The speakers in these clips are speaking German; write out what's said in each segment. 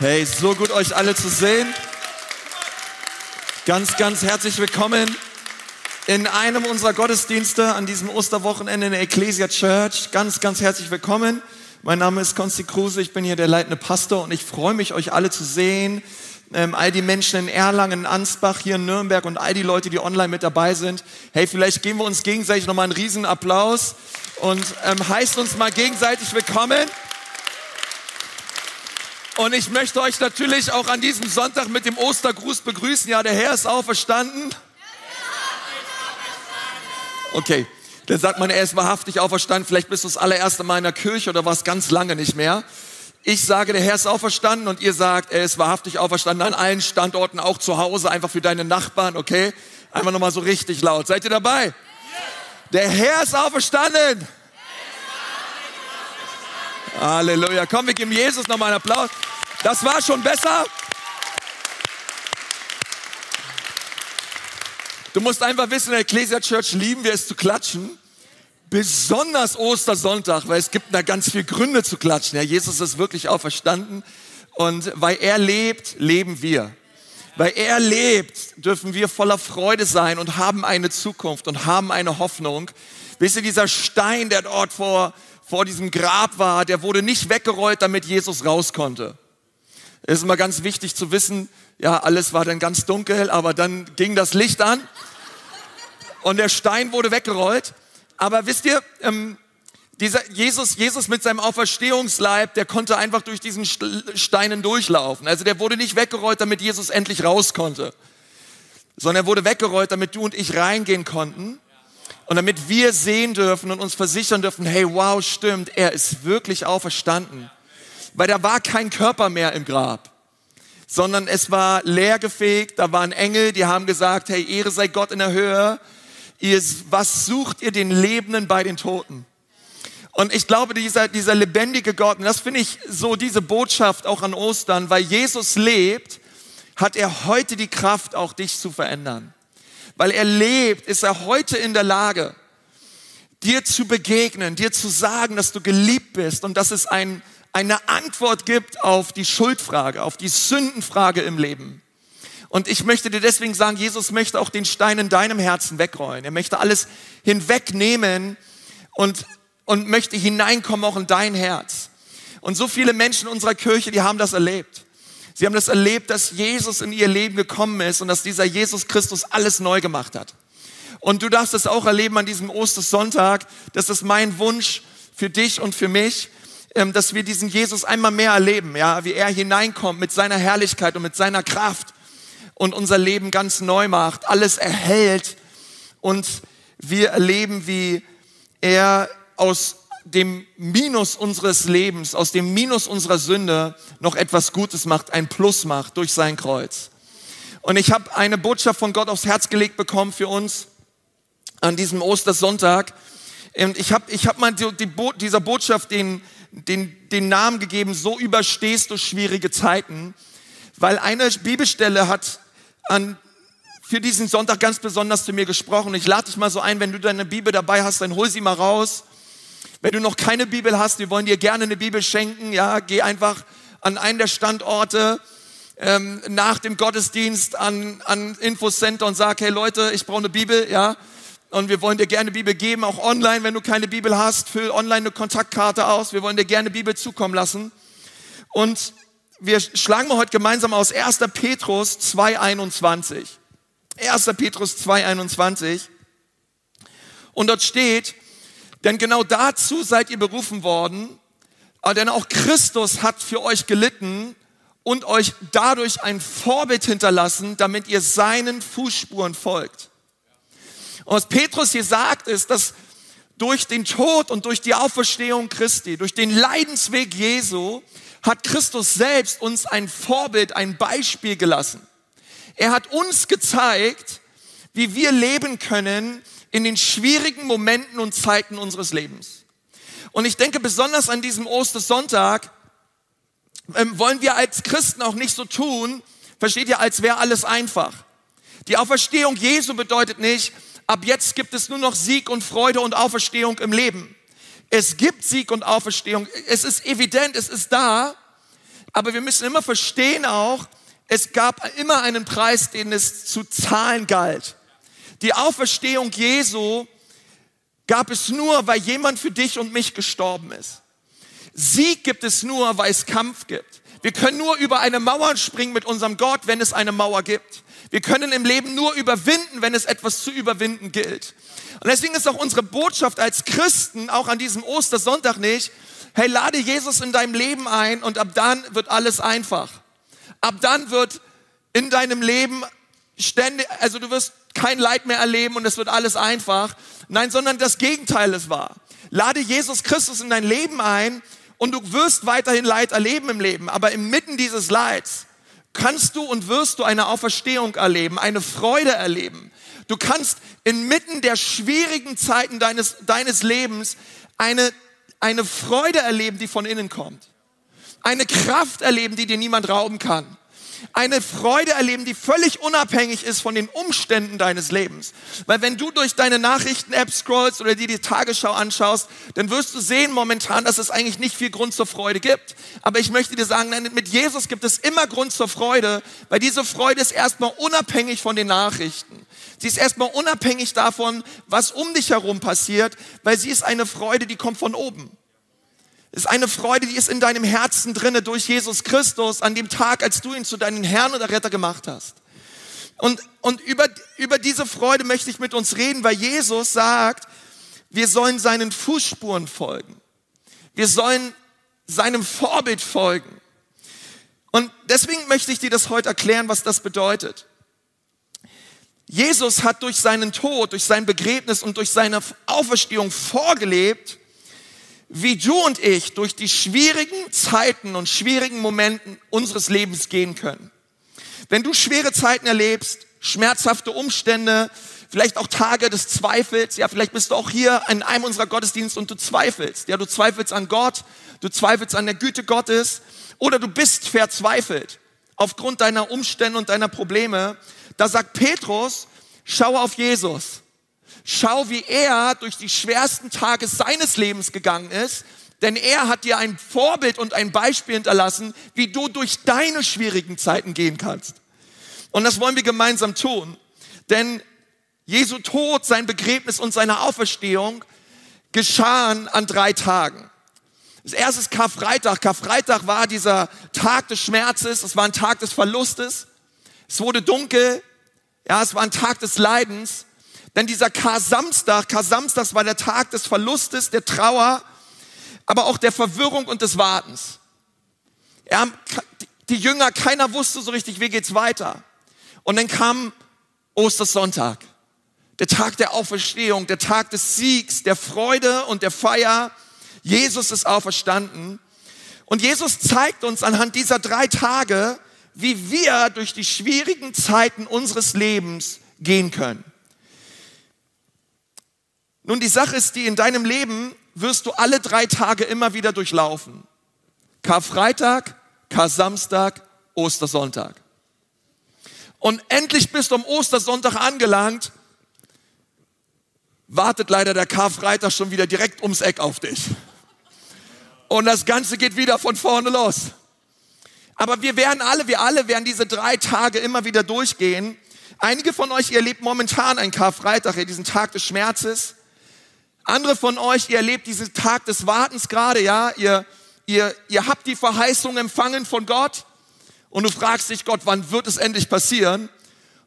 Hey, so gut euch alle zu sehen. Ganz, ganz herzlich willkommen in einem unserer Gottesdienste an diesem Osterwochenende in der Ecclesia Church. Ganz, ganz herzlich willkommen. Mein Name ist Konsti Kruse, ich bin hier der leitende Pastor und ich freue mich, euch alle zu sehen. Ähm, all die Menschen in Erlangen, in Ansbach, hier in Nürnberg und all die Leute, die online mit dabei sind. Hey, vielleicht geben wir uns gegenseitig nochmal einen riesen Applaus und ähm, heißt uns mal gegenseitig willkommen. Und ich möchte euch natürlich auch an diesem Sonntag mit dem Ostergruß begrüßen. Ja, der Herr ist auferstanden. Okay, dann sagt man, er ist wahrhaftig auferstanden. Vielleicht bist du das allererste Mal in der Kirche oder warst ganz lange nicht mehr. Ich sage, der Herr ist auferstanden und ihr sagt, er ist wahrhaftig auferstanden an allen Standorten, auch zu Hause, einfach für deine Nachbarn, okay? Einfach nochmal so richtig laut. Seid ihr dabei? Der Herr ist auferstanden. Halleluja. Komm, wir geben Jesus nochmal einen Applaus. Das war schon besser. Du musst einfach wissen, in der Ecclesia Church lieben wir es zu klatschen. Besonders Ostersonntag, weil es gibt da ganz viele Gründe zu klatschen. Ja, Jesus ist wirklich auferstanden. Und weil er lebt, leben wir. Weil er lebt, dürfen wir voller Freude sein und haben eine Zukunft und haben eine Hoffnung. Wisst ihr, dieser Stein, der dort vor, vor diesem Grab war, der wurde nicht weggerollt, damit Jesus raus konnte. Es ist immer ganz wichtig zu wissen, ja, alles war dann ganz dunkel, aber dann ging das Licht an und der Stein wurde weggerollt. Aber wisst ihr, ähm, dieser Jesus, Jesus mit seinem Auferstehungsleib, der konnte einfach durch diesen Steinen durchlaufen. Also der wurde nicht weggerollt, damit Jesus endlich raus konnte, sondern er wurde weggerollt, damit du und ich reingehen konnten und damit wir sehen dürfen und uns versichern dürfen, hey, wow, stimmt, er ist wirklich auferstanden weil da war kein Körper mehr im Grab, sondern es war leergefegt, da waren Engel, die haben gesagt, hey, Ehre sei Gott in der Höhe, ihr, was sucht ihr den Lebenden bei den Toten? Und ich glaube, dieser, dieser lebendige Gott, und das finde ich so diese Botschaft auch an Ostern, weil Jesus lebt, hat er heute die Kraft, auch dich zu verändern. Weil er lebt, ist er heute in der Lage, dir zu begegnen, dir zu sagen, dass du geliebt bist und dass es ein, eine Antwort gibt auf die Schuldfrage, auf die Sündenfrage im Leben. Und ich möchte dir deswegen sagen, Jesus möchte auch den Stein in deinem Herzen wegrollen. Er möchte alles hinwegnehmen und, und möchte hineinkommen auch in dein Herz. Und so viele Menschen in unserer Kirche, die haben das erlebt. Sie haben das erlebt, dass Jesus in ihr Leben gekommen ist und dass dieser Jesus Christus alles neu gemacht hat. Und du darfst es auch erleben an diesem Ostersonntag. Das ist mein Wunsch für dich und für mich, ähm, dass wir diesen Jesus einmal mehr erleben, ja, wie er hineinkommt mit seiner Herrlichkeit und mit seiner Kraft und unser Leben ganz neu macht, alles erhält und wir erleben, wie er aus dem Minus unseres Lebens, aus dem Minus unserer Sünde noch etwas Gutes macht, ein Plus macht durch sein Kreuz. Und ich habe eine Botschaft von Gott aufs Herz gelegt bekommen für uns an diesem Ostersonntag. Und ich habe ich hab mal die, die, dieser Botschaft den, den, den Namen gegeben, so überstehst du schwierige Zeiten, weil eine Bibelstelle hat an, für diesen Sonntag ganz besonders zu mir gesprochen. Ich lade dich mal so ein, wenn du deine Bibel dabei hast, dann hol sie mal raus. Wenn du noch keine Bibel hast, wir wollen dir gerne eine Bibel schenken, ja, geh einfach an einen der Standorte ähm, nach dem Gottesdienst an, an Infocenter und sag, hey Leute, ich brauche eine Bibel, ja, und wir wollen dir gerne Bibel geben, auch online, wenn du keine Bibel hast, füll online eine Kontaktkarte aus. Wir wollen dir gerne Bibel zukommen lassen. Und wir schlagen mal heute gemeinsam aus 1. Petrus 2,21. 1. Petrus 2,21. Und dort steht, denn genau dazu seid ihr berufen worden, denn auch Christus hat für euch gelitten und euch dadurch ein Vorbild hinterlassen, damit ihr seinen Fußspuren folgt. Und was Petrus hier sagt, ist, dass durch den Tod und durch die Auferstehung Christi, durch den Leidensweg Jesu, hat Christus selbst uns ein Vorbild, ein Beispiel gelassen. Er hat uns gezeigt, wie wir leben können in den schwierigen Momenten und Zeiten unseres Lebens. Und ich denke besonders an diesem Ostersonntag ähm, wollen wir als Christen auch nicht so tun, versteht ihr, als wäre alles einfach. Die Auferstehung Jesu bedeutet nicht, ab jetzt gibt es nur noch Sieg und Freude und Auferstehung im Leben. Es gibt Sieg und Auferstehung. Es ist evident, es ist da. Aber wir müssen immer verstehen auch, es gab immer einen Preis, den es zu zahlen galt. Die Auferstehung Jesu gab es nur, weil jemand für dich und mich gestorben ist. Sieg gibt es nur, weil es Kampf gibt. Wir können nur über eine Mauer springen mit unserem Gott, wenn es eine Mauer gibt. Wir können im Leben nur überwinden, wenn es etwas zu überwinden gilt. Und deswegen ist auch unsere Botschaft als Christen, auch an diesem Ostersonntag nicht, hey, lade Jesus in deinem Leben ein und ab dann wird alles einfach. Ab dann wird in deinem Leben ständig, also du wirst kein Leid mehr erleben und es wird alles einfach. Nein, sondern das Gegenteil ist wahr. Lade Jesus Christus in dein Leben ein und du wirst weiterhin Leid erleben im Leben. Aber inmitten dieses Leids kannst du und wirst du eine Auferstehung erleben, eine Freude erleben. Du kannst inmitten der schwierigen Zeiten deines, deines Lebens eine, eine Freude erleben, die von innen kommt. Eine Kraft erleben, die dir niemand rauben kann eine Freude erleben, die völlig unabhängig ist von den Umständen deines Lebens. Weil wenn du durch deine Nachrichten-App scrollst oder dir die Tagesschau anschaust, dann wirst du sehen momentan, dass es eigentlich nicht viel Grund zur Freude gibt. Aber ich möchte dir sagen, nein, mit Jesus gibt es immer Grund zur Freude, weil diese Freude ist erstmal unabhängig von den Nachrichten. Sie ist erstmal unabhängig davon, was um dich herum passiert, weil sie ist eine Freude, die kommt von oben ist eine Freude, die ist in deinem Herzen drinne durch Jesus Christus an dem Tag, als du ihn zu deinem Herrn oder Retter gemacht hast. Und, und über, über diese Freude möchte ich mit uns reden, weil Jesus sagt, wir sollen seinen Fußspuren folgen. Wir sollen seinem Vorbild folgen. Und deswegen möchte ich dir das heute erklären, was das bedeutet. Jesus hat durch seinen Tod, durch sein Begräbnis und durch seine Auferstehung vorgelebt, wie du und ich durch die schwierigen Zeiten und schwierigen Momenten unseres Lebens gehen können. Wenn du schwere Zeiten erlebst, schmerzhafte Umstände, vielleicht auch Tage des Zweifels, ja, vielleicht bist du auch hier in einem unserer Gottesdienste und du zweifelst, ja, du zweifelst an Gott, du zweifelst an der Güte Gottes oder du bist verzweifelt aufgrund deiner Umstände und deiner Probleme, da sagt Petrus, schau auf Jesus. Schau, wie er durch die schwersten Tage seines Lebens gegangen ist, denn er hat dir ein Vorbild und ein Beispiel hinterlassen, wie du durch deine schwierigen Zeiten gehen kannst. Und das wollen wir gemeinsam tun. Denn Jesu Tod, sein Begräbnis und seine Auferstehung geschahen an drei Tagen. Das erste ist Karfreitag. Karfreitag war dieser Tag des Schmerzes, es war ein Tag des Verlustes. Es wurde dunkel, ja, es war ein Tag des Leidens. Denn dieser Kar-Samstag, Kar-Samstag war der Tag des Verlustes, der Trauer, aber auch der Verwirrung und des Wartens. Ja, die Jünger, keiner wusste so richtig, wie geht's weiter. Und dann kam Ostersonntag, der Tag der Auferstehung, der Tag des Siegs, der Freude und der Feier. Jesus ist auferstanden. Und Jesus zeigt uns anhand dieser drei Tage, wie wir durch die schwierigen Zeiten unseres Lebens gehen können. Nun, die Sache ist die, in deinem Leben wirst du alle drei Tage immer wieder durchlaufen. Karfreitag, Kar-Samstag, Ostersonntag. Und endlich bist du am Ostersonntag angelangt, wartet leider der Karfreitag schon wieder direkt ums Eck auf dich. Und das Ganze geht wieder von vorne los. Aber wir werden alle, wir alle werden diese drei Tage immer wieder durchgehen. Einige von euch, ihr erlebt momentan einen Karfreitag, diesen Tag des Schmerzes. Andere von euch, ihr erlebt diesen Tag des Wartens gerade, ja, ihr, ihr, ihr habt die Verheißung empfangen von Gott und du fragst dich, Gott, wann wird es endlich passieren?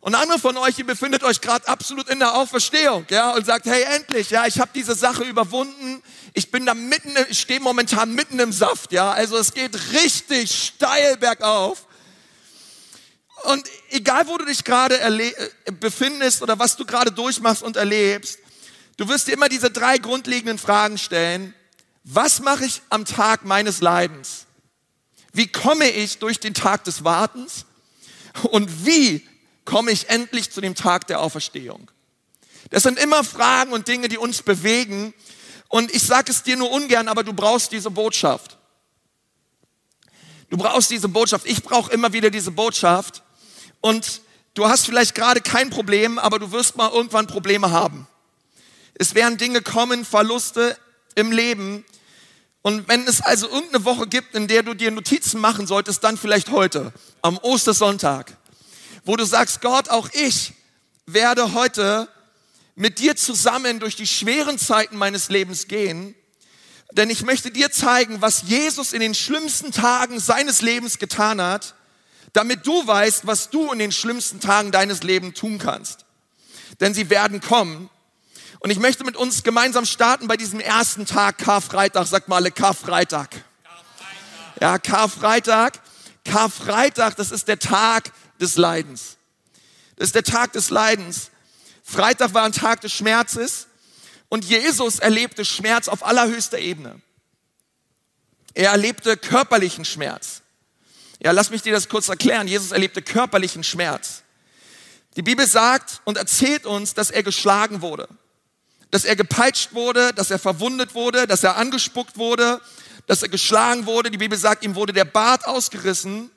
Und andere von euch, ihr befindet euch gerade absolut in der Auferstehung, ja, und sagt, hey, endlich, ja, ich habe diese Sache überwunden. Ich bin da mitten, ich stehe momentan mitten im Saft, ja, also es geht richtig steil bergauf. Und egal, wo du dich gerade äh, befindest oder was du gerade durchmachst und erlebst, Du wirst dir immer diese drei grundlegenden Fragen stellen. Was mache ich am Tag meines Leidens? Wie komme ich durch den Tag des Wartens? Und wie komme ich endlich zu dem Tag der Auferstehung? Das sind immer Fragen und Dinge, die uns bewegen. Und ich sage es dir nur ungern, aber du brauchst diese Botschaft. Du brauchst diese Botschaft. Ich brauche immer wieder diese Botschaft. Und du hast vielleicht gerade kein Problem, aber du wirst mal irgendwann Probleme haben. Es werden Dinge kommen, Verluste im Leben. Und wenn es also irgendeine Woche gibt, in der du dir Notizen machen solltest, dann vielleicht heute, am Ostersonntag, wo du sagst, Gott, auch ich werde heute mit dir zusammen durch die schweren Zeiten meines Lebens gehen, denn ich möchte dir zeigen, was Jesus in den schlimmsten Tagen seines Lebens getan hat, damit du weißt, was du in den schlimmsten Tagen deines Lebens tun kannst. Denn sie werden kommen. Und ich möchte mit uns gemeinsam starten bei diesem ersten Tag, Karfreitag. Sag mal alle Karfreitag. Karfreitag. Ja, Karfreitag. Karfreitag, das ist der Tag des Leidens. Das ist der Tag des Leidens. Freitag war ein Tag des Schmerzes und Jesus erlebte Schmerz auf allerhöchster Ebene. Er erlebte körperlichen Schmerz. Ja, lass mich dir das kurz erklären. Jesus erlebte körperlichen Schmerz. Die Bibel sagt und erzählt uns, dass er geschlagen wurde, dass er gepeitscht wurde, dass er verwundet wurde, dass er angespuckt wurde, dass er geschlagen wurde. Die Bibel sagt, ihm wurde der Bart ausgerissen.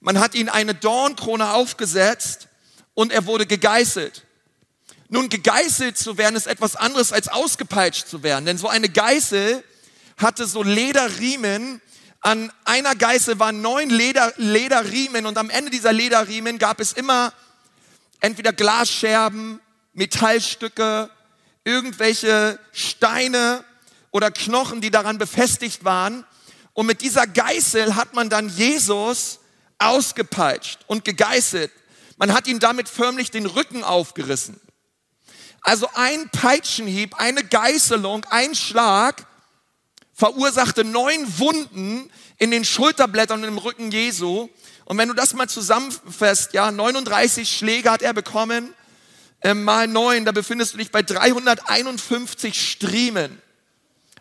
Man hat ihn eine Dornkrone aufgesetzt und er wurde gegeißelt. Nun, gegeißelt zu werden ist etwas anderes als ausgepeitscht zu werden, denn so eine Geißel hatte so Lederriemen. An einer Geißel waren neun Leder, Lederriemen und am Ende dieser Lederriemen gab es immer entweder Glasscherben, Metallstücke, irgendwelche Steine oder Knochen, die daran befestigt waren. Und mit dieser Geißel hat man dann Jesus ausgepeitscht und gegeißelt. Man hat ihn damit förmlich den Rücken aufgerissen. Also ein Peitschenhieb, eine Geißelung, ein Schlag verursachte neun Wunden in den Schulterblättern und im Rücken Jesu. Und wenn du das mal zusammenfasst, ja, 39 Schläge hat er bekommen, äh, mal neun, da befindest du dich bei 351 Striemen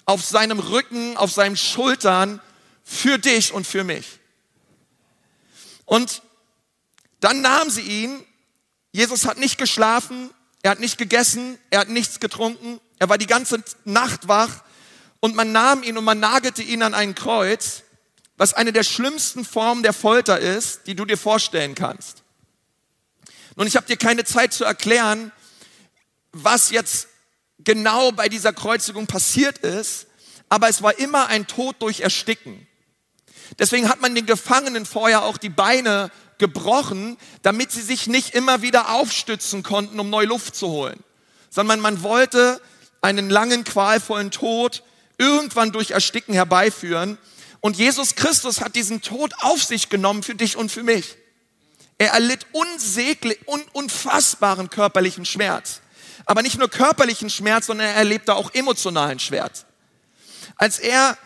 auf seinem Rücken, auf seinen Schultern für dich und für mich. Und dann nahm sie ihn. Jesus hat nicht geschlafen, er hat nicht gegessen, er hat nichts getrunken, er war die ganze Nacht wach und man nahm ihn und man nagelte ihn an ein Kreuz, was eine der schlimmsten Formen der Folter ist, die du dir vorstellen kannst. Nun, ich habe dir keine Zeit zu erklären, was jetzt genau bei dieser Kreuzigung passiert ist, aber es war immer ein Tod durch Ersticken. Deswegen hat man den Gefangenen vorher auch die Beine gebrochen, damit sie sich nicht immer wieder aufstützen konnten, um neue Luft zu holen, sondern man wollte einen langen, qualvollen Tod irgendwann durch Ersticken herbeiführen. Und Jesus Christus hat diesen Tod auf sich genommen für dich und für mich. Er erlitt unsäglich, un, unfassbaren körperlichen Schmerz. Aber nicht nur körperlichen Schmerz, sondern er erlebte auch emotionalen Schmerz. Als er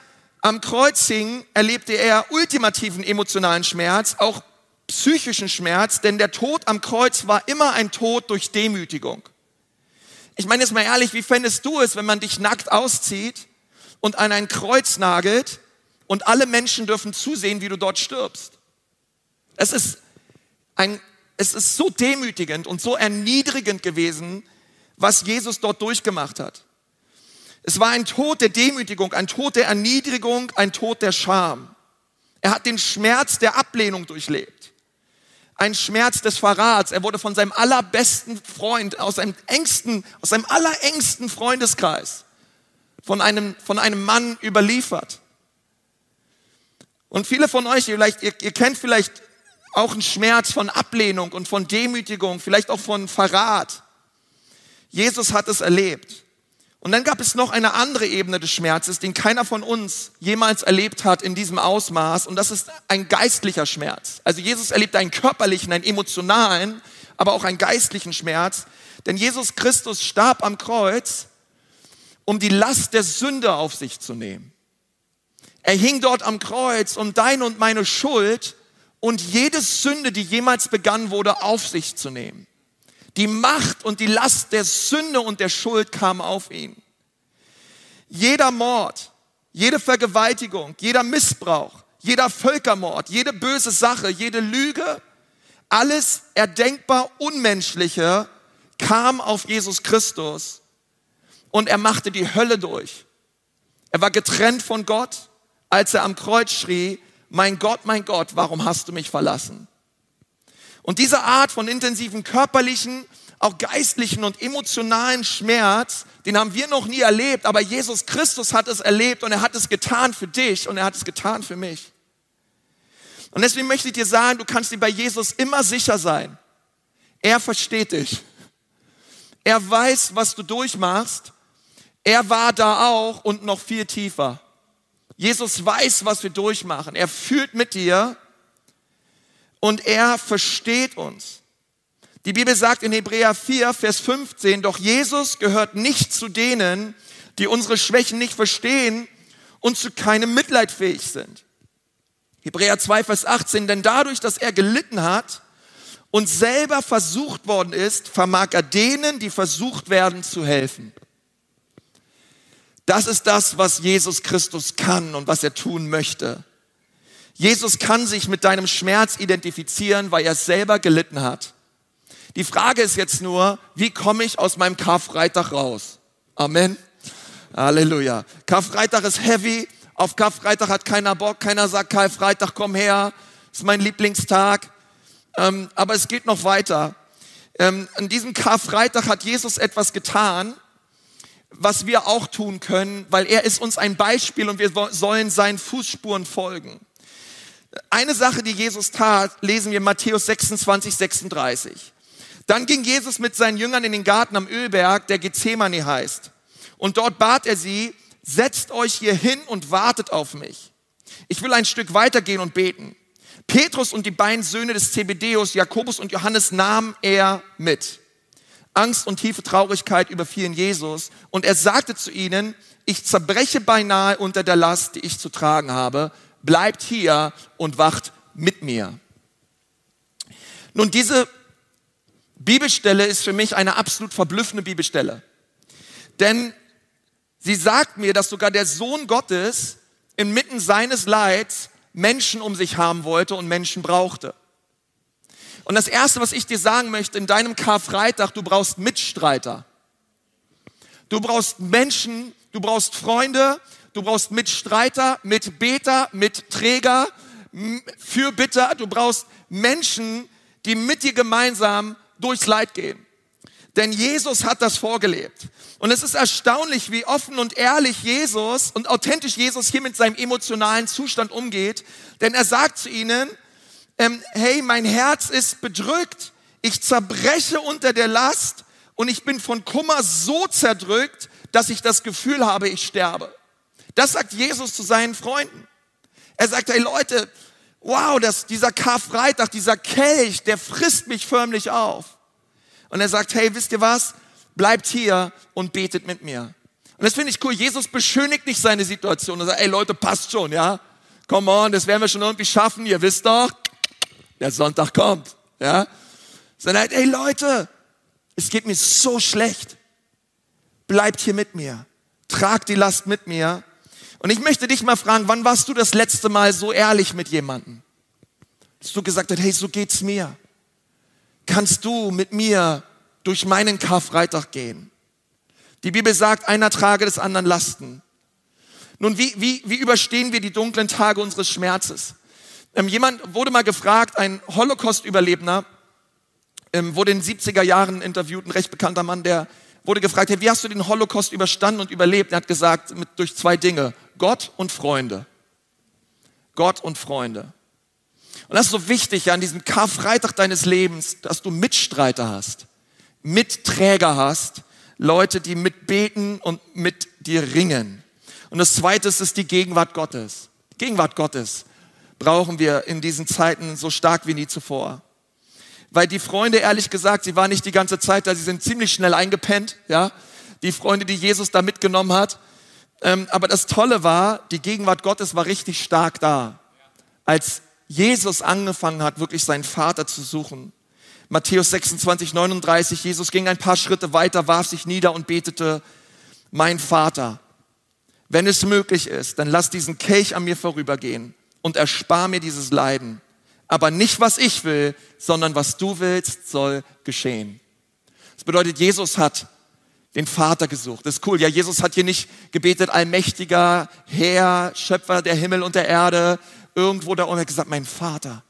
am Kreuz hing, erlebte er ultimativen emotionalen Schmerz, auch psychischen Schmerz, denn der Tod am Kreuz war immer ein Tod durch Demütigung. Ich meine jetzt mal ehrlich, wie fändest du es, wenn man dich nackt auszieht und an ein Kreuz nagelt und alle Menschen dürfen zusehen, wie du dort stirbst? Es ist ein, es ist so demütigend und so erniedrigend gewesen, was Jesus dort durchgemacht hat. Es war ein Tod der Demütigung, ein Tod der Erniedrigung, ein Tod der Scham. Er hat den Schmerz der Ablehnung durchlebt ein Schmerz des Verrats. Er wurde von seinem allerbesten Freund, aus seinem engsten, aus seinem allerengsten Freundeskreis, von einem, von einem Mann überliefert. Und viele von euch, vielleicht, ihr, ihr kennt vielleicht auch einen Schmerz von Ablehnung und von Demütigung, vielleicht auch von Verrat. Jesus hat es erlebt. Und dann gab es noch eine andere Ebene des Schmerzes, den keiner von uns jemals erlebt hat in diesem Ausmaß. Und das ist ein geistlicher Schmerz. Also Jesus erlebt einen körperlichen, einen emotionalen, aber auch einen geistlichen Schmerz. Denn Jesus Christus starb am Kreuz, um die Last der Sünde auf sich zu nehmen. Er hing dort am Kreuz, um deine und meine Schuld und jede Sünde, die jemals begangen wurde, auf sich zu nehmen. Die Macht und die Last der Sünde und der Schuld kam auf ihn. Jeder Mord, jede Vergewaltigung, jeder Missbrauch, jeder Völkermord, jede böse Sache, jede Lüge, alles erdenkbar Unmenschliche kam auf Jesus Christus und er machte die Hölle durch. Er war getrennt von Gott, als er am Kreuz schrie, mein Gott, mein Gott, warum hast du mich verlassen? Und diese Art von intensiven körperlichen, auch geistlichen und emotionalen Schmerz, den haben wir noch nie erlebt, aber Jesus Christus hat es erlebt und er hat es getan für dich und er hat es getan für mich. Und deswegen möchte ich dir sagen, du kannst dir bei Jesus immer sicher sein. Er versteht dich. Er weiß, was du durchmachst. Er war da auch und noch viel tiefer. Jesus weiß, was wir durchmachen. Er fühlt mit dir und er versteht uns. Die Bibel sagt in Hebräer 4, Vers 15, doch Jesus gehört nicht zu denen, die unsere Schwächen nicht verstehen und zu keinem Mitleid fähig sind. Hebräer 2, Vers 18, denn dadurch, dass er gelitten hat und selber versucht worden ist, vermag er denen, die versucht werden, zu helfen. Das ist das, was Jesus Christus kann und was er tun möchte. Jesus kann sich mit deinem Schmerz identifizieren, weil er selber gelitten hat. Die Frage ist jetzt nur, wie komme ich aus meinem Karfreitag raus? Amen. Halleluja. Karfreitag ist heavy. Auf Karfreitag hat keiner Bock. Keiner sagt, Karfreitag, komm her. Ist mein Lieblingstag. Ähm, aber es geht noch weiter. Ähm, an diesem Karfreitag hat Jesus etwas getan, was wir auch tun können, weil er ist uns ein Beispiel und wir sollen seinen Fußspuren folgen. Eine Sache, die Jesus tat, lesen wir Matthäus 26, 36. Dann ging Jesus mit seinen Jüngern in den Garten am Ölberg, der Gethsemane heißt. Und dort bat er sie, setzt euch hier hin und wartet auf mich. Ich will ein Stück weitergehen und beten. Petrus und die beiden Söhne des Zebedeus, Jakobus und Johannes, nahm er mit. Angst und tiefe Traurigkeit überfielen Jesus und er sagte zu ihnen, ich zerbreche beinahe unter der Last, die ich zu tragen habe bleibt hier und wacht mit mir. Nun, diese Bibelstelle ist für mich eine absolut verblüffende Bibelstelle. Denn sie sagt mir, dass sogar der Sohn Gottes inmitten seines Leids Menschen um sich haben wollte und Menschen brauchte. Und das Erste, was ich dir sagen möchte, in deinem Karfreitag, du brauchst Mitstreiter. Du brauchst Menschen, du brauchst Freunde, du brauchst Mitstreiter, Mitbeter, Mitträger, Fürbitter, du brauchst Menschen, die mit dir gemeinsam durchs Leid gehen. Denn Jesus hat das vorgelebt. Und es ist erstaunlich, wie offen und ehrlich Jesus und authentisch Jesus hier mit seinem emotionalen Zustand umgeht. Denn er sagt zu ihnen, ähm, hey, mein Herz ist bedrückt, ich zerbreche unter der Last und ich bin von Kummer so zerdrückt, dass ich das Gefühl habe, ich sterbe. Das sagt Jesus zu seinen Freunden. Er sagt, hey Leute, wow, das, dieser Karfreitag, dieser Kelch, der frisst mich förmlich auf. Und er sagt, hey, wisst ihr was? Bleibt hier und betet mit mir. Und das finde ich cool. Jesus beschönigt nicht seine Situation und sagt, ey Leute, passt schon, ja? Come on, das werden wir schon irgendwie schaffen. Ihr wisst doch, der Sonntag kommt, ja? Sondern, ey Leute, es geht mir so schlecht. Bleibt hier mit mir. Tragt die Last mit mir und ich möchte dich mal fragen, wann warst du das letzte Mal so ehrlich mit jemandem? Dass du gesagt hast, hey, so geht's mir. Kannst du mit mir durch meinen Karfreitag gehen? Die Bibel sagt, einer trage des anderen Lasten. Nun, wie, wie, wie überstehen wir die dunklen Tage unseres Schmerzes? Ähm, jemand wurde mal gefragt, ein Holocaust-Überlebender, ähm, wurde in den 70er Jahren interviewt, ein recht bekannter Mann, der wurde gefragt, hey, wie hast du den Holocaust überstanden und überlebt? Er hat gesagt, mit, durch zwei Dinge, Gott und Freunde. Gott und Freunde. Und das ist so wichtig an diesem Karfreitag deines Lebens, dass du Mitstreiter hast, Mitträger hast, Leute, die mitbeten und mit dir ringen. Und das zweite ist die Gegenwart Gottes. Gegenwart Gottes brauchen wir in diesen Zeiten so stark wie nie zuvor. Weil die Freunde, ehrlich gesagt, sie waren nicht die ganze Zeit da, sie sind ziemlich schnell eingepennt, ja. Die Freunde, die Jesus da mitgenommen hat, ähm, aber das Tolle war, die Gegenwart Gottes war richtig stark da. Als Jesus angefangen hat, wirklich seinen Vater zu suchen. Matthäus 26, 39, Jesus ging ein paar Schritte weiter, warf sich nieder und betete, mein Vater, wenn es möglich ist, dann lass diesen Kelch an mir vorübergehen und erspar mir dieses Leiden. Aber nicht was ich will, sondern was du willst, soll geschehen. Das bedeutet, Jesus hat den Vater gesucht. Das ist cool. Ja, Jesus hat hier nicht gebetet, allmächtiger Herr, Schöpfer der Himmel und der Erde, irgendwo da oben. Er hat gesagt, mein Vater.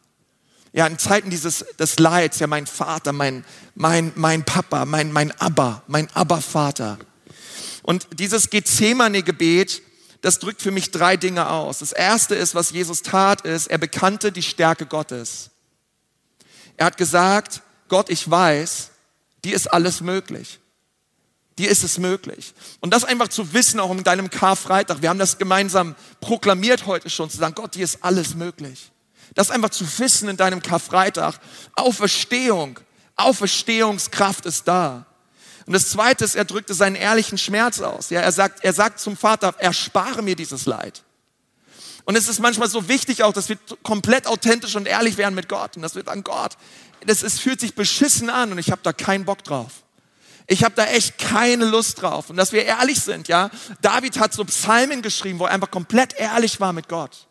Ja, in Zeiten dieses, des Leids, ja, mein Vater, mein, mein, mein Papa, mein, mein Abba, mein Abba-Vater. Und dieses Gethsemane-Gebet, das drückt für mich drei Dinge aus. Das erste ist, was Jesus tat, ist, er bekannte die Stärke Gottes. Er hat gesagt, Gott, ich weiß, dir ist alles möglich. Dir ist es möglich. Und das einfach zu wissen, auch in deinem Karfreitag. Wir haben das gemeinsam proklamiert heute schon, zu sagen, Gott, dir ist alles möglich. Das einfach zu wissen in deinem Karfreitag. Auferstehung, Auferstehungskraft ist da. Und das zweite ist, er drückte seinen ehrlichen Schmerz aus. Ja, er sagt, er sagt zum Vater, erspare mir dieses Leid. Und es ist manchmal so wichtig auch, dass wir komplett authentisch und ehrlich werden mit Gott. Und dass wir sagen, Gott, das ist, fühlt sich beschissen an und ich habe da keinen Bock drauf. Ich habe da echt keine Lust drauf. Und dass wir ehrlich sind, ja. David hat so Psalmen geschrieben, wo er einfach komplett ehrlich war mit Gott.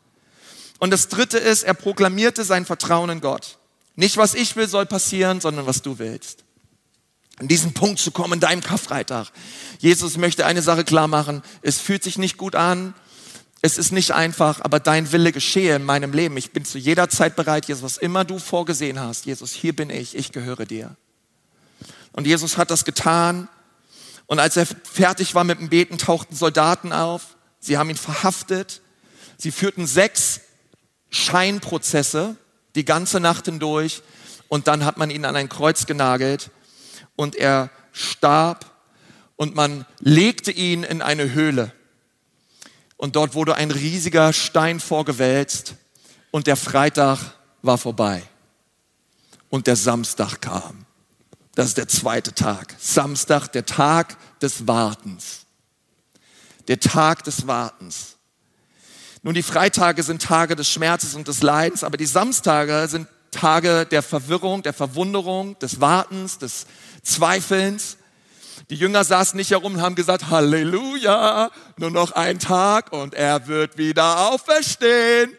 Und das dritte ist, er proklamierte sein Vertrauen in Gott. Nicht was ich will soll passieren, sondern was du willst. An diesen Punkt zu kommen in deinem Karfreitag. Jesus möchte eine Sache klar machen. Es fühlt sich nicht gut an. Es ist nicht einfach, aber dein Wille geschehe in meinem Leben. Ich bin zu jeder Zeit bereit, Jesus, was immer du vorgesehen hast. Jesus, hier bin ich. Ich gehöre dir. Und Jesus hat das getan. Und als er fertig war mit dem Beten, tauchten Soldaten auf. Sie haben ihn verhaftet. Sie führten sechs Scheinprozesse die ganze Nacht hindurch und dann hat man ihn an ein Kreuz genagelt und er starb und man legte ihn in eine Höhle. Und dort wurde ein riesiger Stein vorgewälzt und der Freitag war vorbei. Und der Samstag kam. Das ist der zweite Tag. Samstag, der Tag des Wartens. Der Tag des Wartens. Nun, die Freitage sind Tage des Schmerzes und des Leidens, aber die Samstage sind Tage der Verwirrung, der Verwunderung, des Wartens, des Zweifelns. Die Jünger saßen nicht herum und haben gesagt, Halleluja, nur noch ein Tag und er wird wieder auferstehen.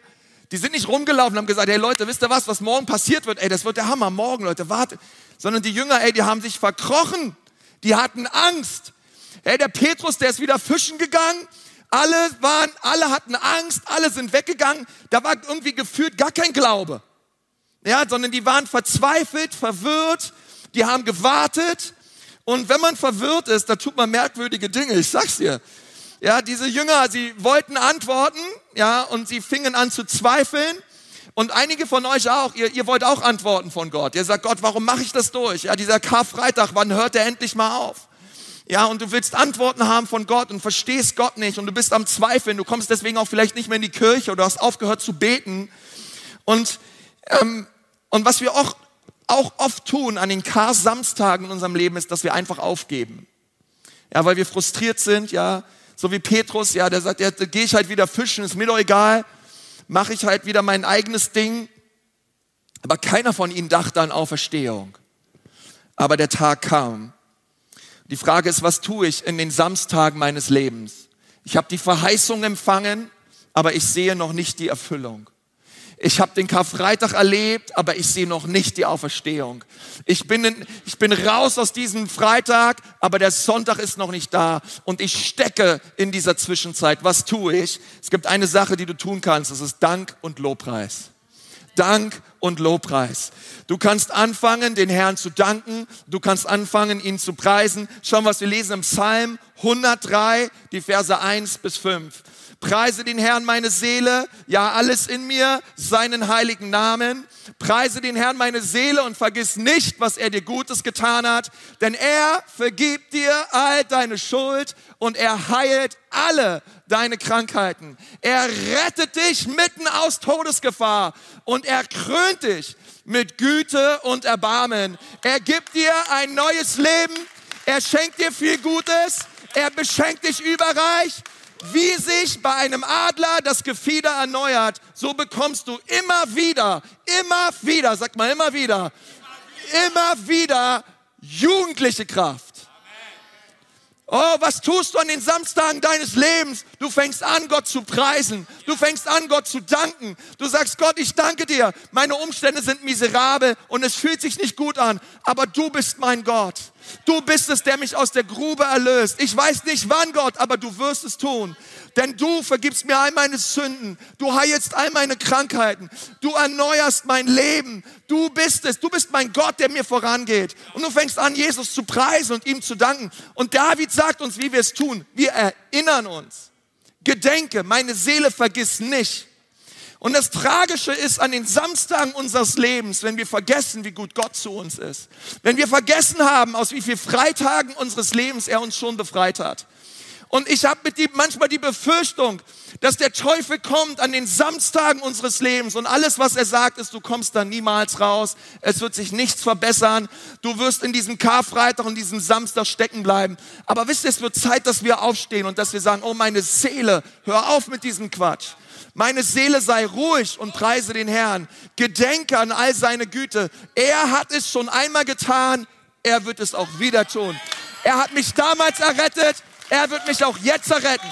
Die sind nicht rumgelaufen und haben gesagt, hey Leute, wisst ihr was, was morgen passiert wird? Ey, das wird der Hammer, morgen Leute, wartet. Sondern die Jünger, ey, die haben sich verkrochen. Die hatten Angst. Hey, der Petrus, der ist wieder fischen gegangen alle waren, alle hatten Angst, alle sind weggegangen. Da war irgendwie gefühlt gar kein Glaube. Ja, sondern die waren verzweifelt, verwirrt, die haben gewartet. Und wenn man verwirrt ist, da tut man merkwürdige Dinge, ich sag's dir. Ja, diese Jünger, sie wollten antworten, ja, und sie fingen an zu zweifeln. Und einige von euch auch, ihr, ihr wollt auch antworten von Gott. Ihr sagt, Gott, warum mache ich das durch? Ja, dieser Karfreitag, wann hört er endlich mal auf? Ja, und du willst Antworten haben von Gott und verstehst Gott nicht und du bist am Zweifeln. Du kommst deswegen auch vielleicht nicht mehr in die Kirche oder hast aufgehört zu beten. Und, ähm, und was wir auch, auch oft tun an den Kar-Samstagen in unserem Leben ist, dass wir einfach aufgeben. Ja, weil wir frustriert sind, ja. So wie Petrus, ja, der sagt, ja, gehe ich halt wieder fischen, ist mir doch egal. Mache ich halt wieder mein eigenes Ding. Aber keiner von ihnen dachte an Auferstehung. Aber der Tag kam. Die Frage ist, was tue ich in den Samstagen meines Lebens? Ich habe die Verheißung empfangen, aber ich sehe noch nicht die Erfüllung. Ich habe den Karfreitag erlebt, aber ich sehe noch nicht die Auferstehung. Ich bin, in, ich bin raus aus diesem Freitag, aber der Sonntag ist noch nicht da und ich stecke in dieser Zwischenzeit. Was tue ich? Es gibt eine Sache, die du tun kannst, das ist Dank und Lobpreis. Dank und Lobpreis. Du kannst anfangen, den Herrn zu danken. Du kannst anfangen, ihn zu preisen. Schauen, was wir lesen im Psalm 103, die Verse 1 bis 5. Preise den Herrn meine Seele, ja alles in mir, seinen heiligen Namen. Preise den Herrn meine Seele und vergiss nicht, was er dir Gutes getan hat, denn er vergibt dir all deine Schuld und er heilt alle deine Krankheiten. Er rettet dich mitten aus Todesgefahr und er krönt dich mit Güte und Erbarmen. Er gibt dir ein neues Leben. Er schenkt dir viel Gutes. Er beschenkt dich überreich. Wie sich bei einem Adler das Gefieder erneuert, so bekommst du immer wieder, immer wieder, sag mal immer wieder, immer wieder jugendliche Kraft. Oh, was tust du an den Samstagen deines Lebens? Du fängst an, Gott zu preisen. Du fängst an, Gott zu danken. Du sagst, Gott, ich danke dir. Meine Umstände sind miserabel und es fühlt sich nicht gut an. Aber du bist mein Gott. Du bist es, der mich aus der Grube erlöst. Ich weiß nicht wann, Gott, aber du wirst es tun. Denn du vergibst mir all meine Sünden. Du heilst all meine Krankheiten. Du erneuerst mein Leben. Du bist es. Du bist mein Gott, der mir vorangeht. Und du fängst an, Jesus zu preisen und ihm zu danken. Und David sagt uns, wie wir es tun. Wir erinnern uns. Gedenke, meine Seele vergiss nicht. Und das Tragische ist an den Samstagen unseres Lebens, wenn wir vergessen, wie gut Gott zu uns ist. Wenn wir vergessen haben, aus wie vielen Freitagen unseres Lebens er uns schon befreit hat. Und ich habe mit die, manchmal die Befürchtung, dass der Teufel kommt an den Samstagen unseres Lebens und alles, was er sagt, ist, du kommst da niemals raus. Es wird sich nichts verbessern. Du wirst in diesem Karfreitag und diesem Samstag stecken bleiben. Aber wisst ihr, es wird Zeit, dass wir aufstehen und dass wir sagen, oh meine Seele, hör auf mit diesem Quatsch. Meine Seele sei ruhig und preise den Herrn. Gedenke an all seine Güte. Er hat es schon einmal getan. Er wird es auch wieder tun. Er hat mich damals errettet. Er wird mich auch jetzt erretten.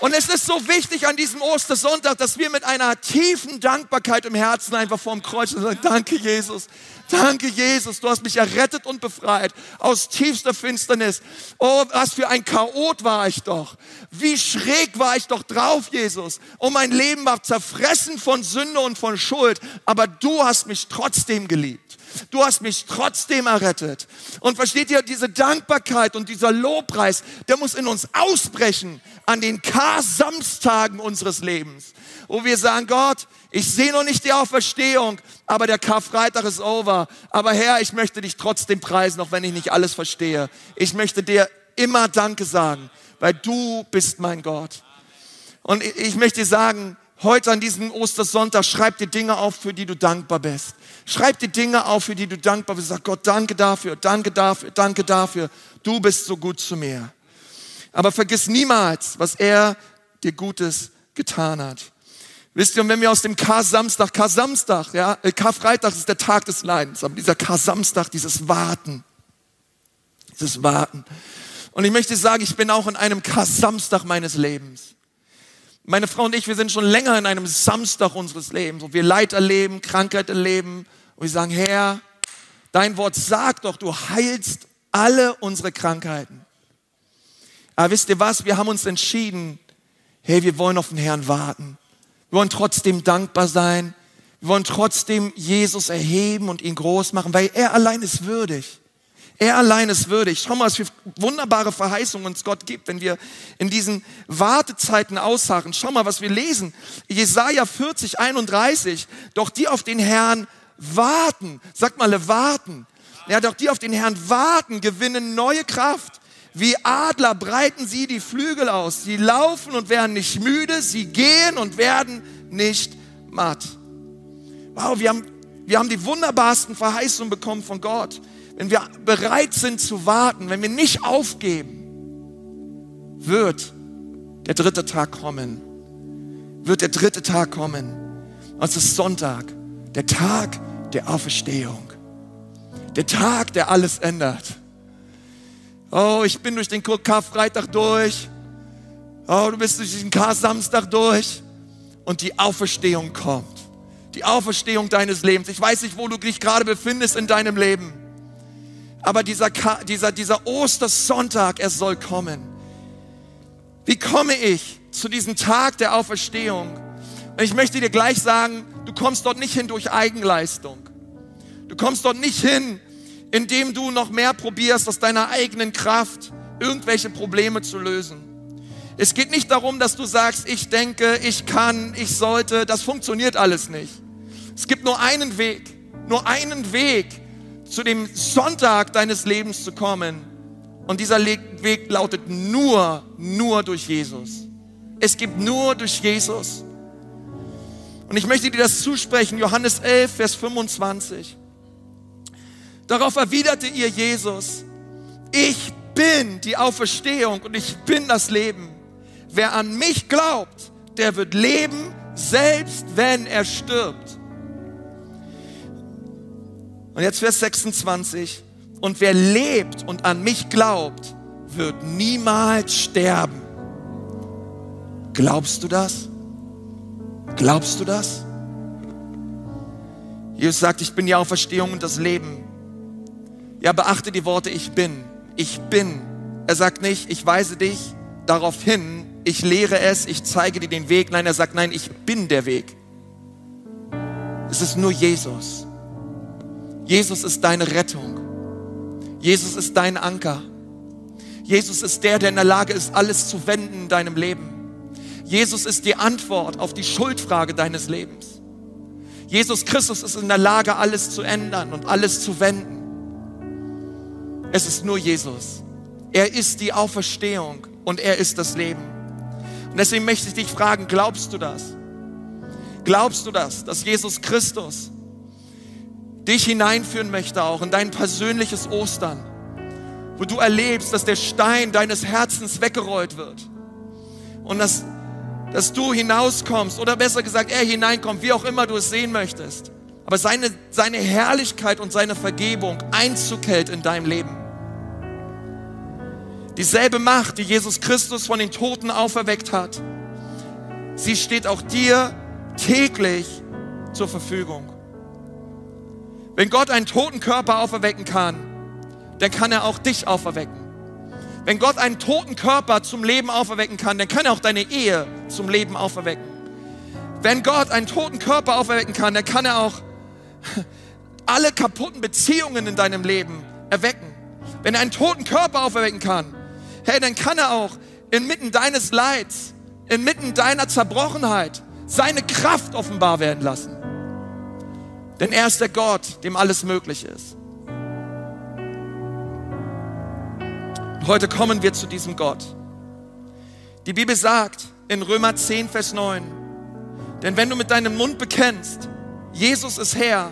Und es ist so wichtig an diesem Ostersonntag, dass wir mit einer tiefen Dankbarkeit im Herzen einfach vorm Kreuz sagen, danke Jesus, danke Jesus, du hast mich errettet und befreit aus tiefster Finsternis. Oh, was für ein Chaot war ich doch. Wie schräg war ich doch drauf, Jesus. Oh, mein Leben war zerfressen von Sünde und von Schuld, aber du hast mich trotzdem geliebt. Du hast mich trotzdem errettet. Und versteht ihr, diese Dankbarkeit und dieser Lobpreis, der muss in uns ausbrechen an den Kar-Samstagen unseres Lebens, wo wir sagen, Gott, ich sehe noch nicht die Auferstehung, aber der Karfreitag ist over. Aber Herr, ich möchte dich trotzdem preisen, auch wenn ich nicht alles verstehe. Ich möchte dir immer Danke sagen, weil du bist mein Gott. Und ich möchte dir sagen, heute an diesem Ostersonntag, schreib dir Dinge auf, für die du dankbar bist. Schreib die Dinge auf, für die du dankbar bist. Sag Gott, danke dafür, danke dafür, danke dafür. Du bist so gut zu mir. Aber vergiss niemals, was er dir Gutes getan hat. Wisst ihr, und wenn wir aus dem Kar-Samstag, Kar-Samstag, ja, äh, Karfreitag ist der Tag des Leidens, aber dieser Kar-Samstag, dieses Warten, dieses Warten. Und ich möchte sagen, ich bin auch in einem Kar-Samstag meines Lebens. Meine Frau und ich, wir sind schon länger in einem Samstag unseres Lebens, wo wir Leid erleben, Krankheit erleben und wir sagen, Herr, dein Wort sagt doch, du heilst alle unsere Krankheiten. Aber wisst ihr was? Wir haben uns entschieden, hey, wir wollen auf den Herrn warten. Wir wollen trotzdem dankbar sein. Wir wollen trotzdem Jesus erheben und ihn groß machen, weil er allein ist würdig. Er allein ist würdig. Schau mal, was für wunderbare Verheißungen uns Gott gibt, wenn wir in diesen Wartezeiten ausharren. Schau mal, was wir lesen. Jesaja 40, 31. Doch die auf den Herrn warten. Sag mal, warten. Ja, doch die auf den Herrn warten, gewinnen neue Kraft. Wie Adler breiten sie die Flügel aus. Sie laufen und werden nicht müde. Sie gehen und werden nicht matt. Wow, wir haben, wir haben die wunderbarsten Verheißungen bekommen von Gott wenn wir bereit sind zu warten, wenn wir nicht aufgeben, wird der dritte Tag kommen. Wird der dritte Tag kommen. Und es ist Sonntag, der Tag der Auferstehung. Der Tag, der alles ändert. Oh, ich bin durch den Karfreitag durch. Oh, du bist durch den Kar-Samstag durch. Und die Auferstehung kommt. Die Auferstehung deines Lebens. Ich weiß nicht, wo du dich gerade befindest in deinem Leben. Aber dieser, dieser, dieser Ostersonntag, er soll kommen. Wie komme ich zu diesem Tag der Auferstehung? Und ich möchte dir gleich sagen, du kommst dort nicht hin durch Eigenleistung. Du kommst dort nicht hin, indem du noch mehr probierst, aus deiner eigenen Kraft irgendwelche Probleme zu lösen. Es geht nicht darum, dass du sagst, ich denke, ich kann, ich sollte. Das funktioniert alles nicht. Es gibt nur einen Weg, nur einen Weg, zu dem Sonntag deines Lebens zu kommen. Und dieser Weg lautet nur, nur durch Jesus. Es gibt nur durch Jesus. Und ich möchte dir das zusprechen, Johannes 11, Vers 25. Darauf erwiderte ihr Jesus, ich bin die Auferstehung und ich bin das Leben. Wer an mich glaubt, der wird leben, selbst wenn er stirbt. Und jetzt Vers 26. Und wer lebt und an mich glaubt, wird niemals sterben. Glaubst du das? Glaubst du das? Jesus sagt, ich bin die Auferstehung und das Leben. Ja, beachte die Worte, ich bin. Ich bin. Er sagt nicht, ich weise dich darauf hin, ich lehre es, ich zeige dir den Weg. Nein, er sagt, nein, ich bin der Weg. Es ist nur Jesus. Jesus ist deine Rettung. Jesus ist dein Anker. Jesus ist der, der in der Lage ist, alles zu wenden in deinem Leben. Jesus ist die Antwort auf die Schuldfrage deines Lebens. Jesus Christus ist in der Lage, alles zu ändern und alles zu wenden. Es ist nur Jesus. Er ist die Auferstehung und er ist das Leben. Und deswegen möchte ich dich fragen, glaubst du das? Glaubst du das, dass Jesus Christus dich hineinführen möchte auch in dein persönliches Ostern, wo du erlebst, dass der Stein deines Herzens weggerollt wird und dass, dass du hinauskommst oder besser gesagt, er hineinkommt, wie auch immer du es sehen möchtest, aber seine, seine Herrlichkeit und seine Vergebung Einzug hält in deinem Leben. Dieselbe Macht, die Jesus Christus von den Toten auferweckt hat, sie steht auch dir täglich zur Verfügung. Wenn Gott einen toten Körper auferwecken kann, dann kann er auch dich auferwecken. Wenn Gott einen toten Körper zum Leben auferwecken kann, dann kann er auch deine Ehe zum Leben auferwecken. Wenn Gott einen toten Körper auferwecken kann, dann kann er auch alle kaputten Beziehungen in deinem Leben erwecken. Wenn er einen toten Körper auferwecken kann, hey, dann kann er auch inmitten deines Leids, inmitten deiner Zerbrochenheit seine Kraft offenbar werden lassen. Denn er ist der Gott, dem alles möglich ist. heute kommen wir zu diesem Gott. Die Bibel sagt in Römer 10, Vers 9, denn wenn du mit deinem Mund bekennst, Jesus ist Herr,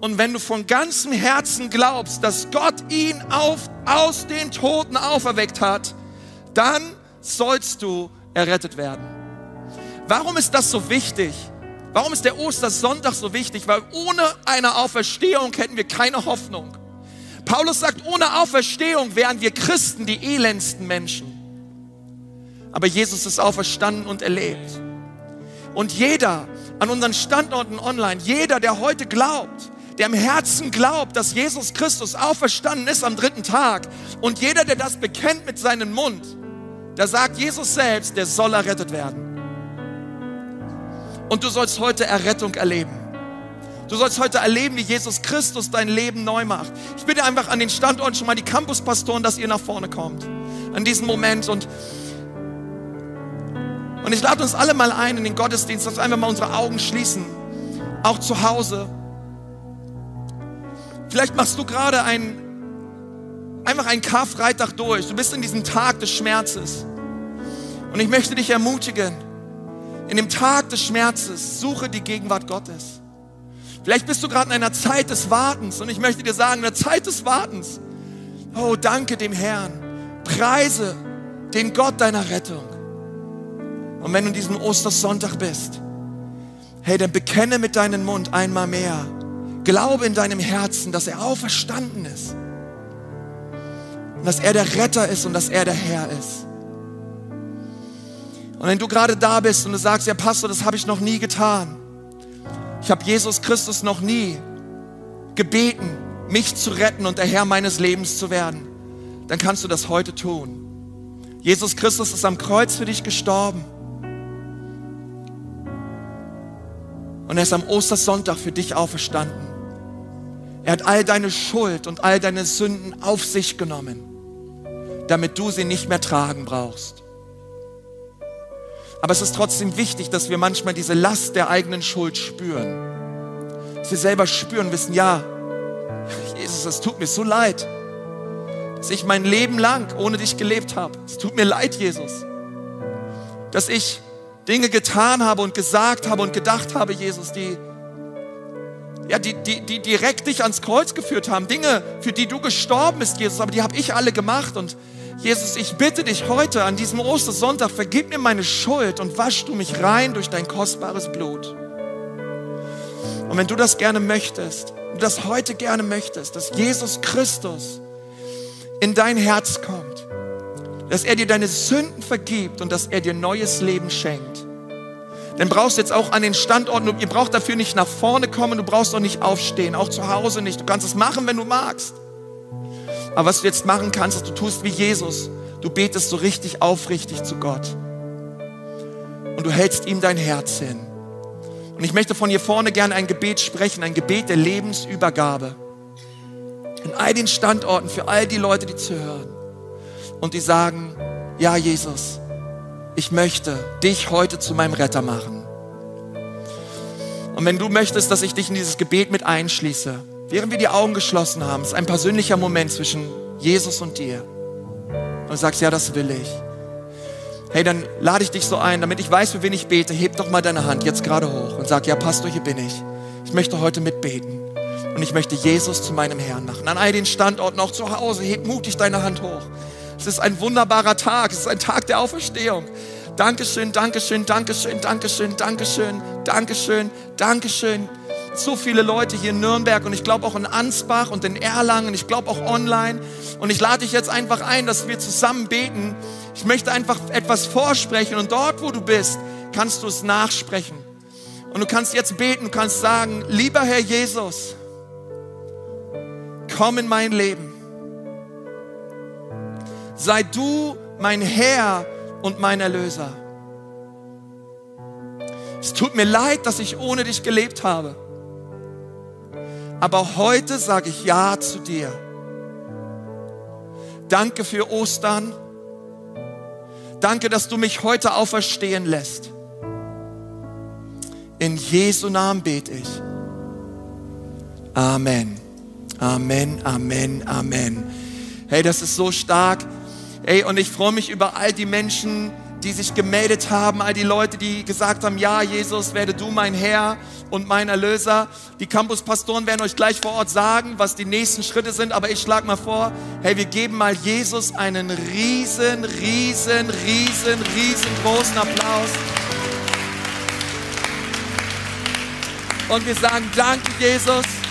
und wenn du von ganzem Herzen glaubst, dass Gott ihn auf, aus den Toten auferweckt hat, dann sollst du errettet werden. Warum ist das so wichtig? Warum ist der Ostersonntag so wichtig? Weil ohne eine Auferstehung hätten wir keine Hoffnung. Paulus sagt, ohne Auferstehung wären wir Christen die elendsten Menschen. Aber Jesus ist auferstanden und erlebt. Und jeder an unseren Standorten online, jeder, der heute glaubt, der im Herzen glaubt, dass Jesus Christus auferstanden ist am dritten Tag und jeder, der das bekennt mit seinem Mund, der sagt Jesus selbst, der soll errettet werden. Und du sollst heute Errettung erleben. Du sollst heute erleben, wie Jesus Christus dein Leben neu macht. Ich bitte einfach an den Standorten schon mal die Campuspastoren, dass ihr nach vorne kommt. An diesem Moment und und ich lade uns alle mal ein in den Gottesdienst, dass wir einfach mal unsere Augen schließen. Auch zu Hause. Vielleicht machst du gerade ein, einfach einen Karfreitag durch. Du bist in diesem Tag des Schmerzes. Und ich möchte dich ermutigen, in dem Tag des Schmerzes, suche die Gegenwart Gottes. Vielleicht bist du gerade in einer Zeit des Wartens und ich möchte dir sagen, in der Zeit des Wartens, oh, danke dem Herrn, preise den Gott deiner Rettung. Und wenn du in diesem Ostersonntag bist, hey, dann bekenne mit deinem Mund einmal mehr, glaube in deinem Herzen, dass er auferstanden ist und dass er der Retter ist und dass er der Herr ist. Und wenn du gerade da bist und du sagst, ja Pastor, das habe ich noch nie getan. Ich habe Jesus Christus noch nie gebeten, mich zu retten und der Herr meines Lebens zu werden. Dann kannst du das heute tun. Jesus Christus ist am Kreuz für dich gestorben. Und er ist am Ostersonntag für dich auferstanden. Er hat all deine Schuld und all deine Sünden auf sich genommen, damit du sie nicht mehr tragen brauchst. Aber es ist trotzdem wichtig, dass wir manchmal diese Last der eigenen Schuld spüren. Dass wir selber spüren, wissen, ja, Jesus, es tut mir so leid, dass ich mein Leben lang ohne dich gelebt habe. Es tut mir leid, Jesus. Dass ich Dinge getan habe und gesagt habe und gedacht habe, Jesus, die, ja, die, die, die direkt dich ans Kreuz geführt haben. Dinge, für die du gestorben bist, Jesus, aber die habe ich alle gemacht und Jesus, ich bitte dich heute an diesem Ostersonntag, vergib mir meine Schuld und wasch du mich rein durch dein kostbares Blut. Und wenn du das gerne möchtest, du das heute gerne möchtest, dass Jesus Christus in dein Herz kommt, dass er dir deine Sünden vergibt und dass er dir neues Leben schenkt, dann brauchst du jetzt auch an den Standorten, ihr braucht dafür nicht nach vorne kommen, du brauchst auch nicht aufstehen, auch zu Hause nicht. Du kannst es machen, wenn du magst. Aber was du jetzt machen kannst, ist, du tust wie Jesus. Du betest so richtig aufrichtig zu Gott. Und du hältst ihm dein Herz hin. Und ich möchte von hier vorne gerne ein Gebet sprechen, ein Gebet der Lebensübergabe. In all den Standorten für all die Leute, die zuhören. Und die sagen, ja Jesus, ich möchte dich heute zu meinem Retter machen. Und wenn du möchtest, dass ich dich in dieses Gebet mit einschließe, während wir die Augen geschlossen haben, ist ein persönlicher Moment zwischen Jesus und dir. Und du sagst, ja, das will ich. Hey, dann lade ich dich so ein, damit ich weiß, für wen ich bete. Heb doch mal deine Hand jetzt gerade hoch und sag, ja, Pastor, hier bin ich. Ich möchte heute mitbeten. Und ich möchte Jesus zu meinem Herrn machen. An all den Standorten, auch zu Hause, heb mutig deine Hand hoch. Es ist ein wunderbarer Tag. Es ist ein Tag der Auferstehung. Dankeschön, Dankeschön, Dankeschön, Dankeschön, Dankeschön, Dankeschön, Dankeschön. So viele Leute hier in Nürnberg und ich glaube auch in Ansbach und in Erlangen. Ich glaube auch online. Und ich lade dich jetzt einfach ein, dass wir zusammen beten. Ich möchte einfach etwas vorsprechen und dort, wo du bist, kannst du es nachsprechen. Und du kannst jetzt beten, du kannst sagen, lieber Herr Jesus, komm in mein Leben. Sei du mein Herr und mein Erlöser. Es tut mir leid, dass ich ohne dich gelebt habe. Aber heute sage ich Ja zu dir. Danke für Ostern. Danke, dass du mich heute auferstehen lässt. In Jesu Namen bete ich. Amen. Amen, Amen, Amen. Hey, das ist so stark. Ey, und ich freue mich über all die Menschen, die sich gemeldet haben, all die Leute, die gesagt haben, ja, Jesus, werde du mein Herr und mein Erlöser. Die Campuspastoren werden euch gleich vor Ort sagen, was die nächsten Schritte sind, aber ich schlage mal vor, hey, wir geben mal Jesus einen riesen, riesen, riesen, riesengroßen Applaus. Und wir sagen, danke Jesus.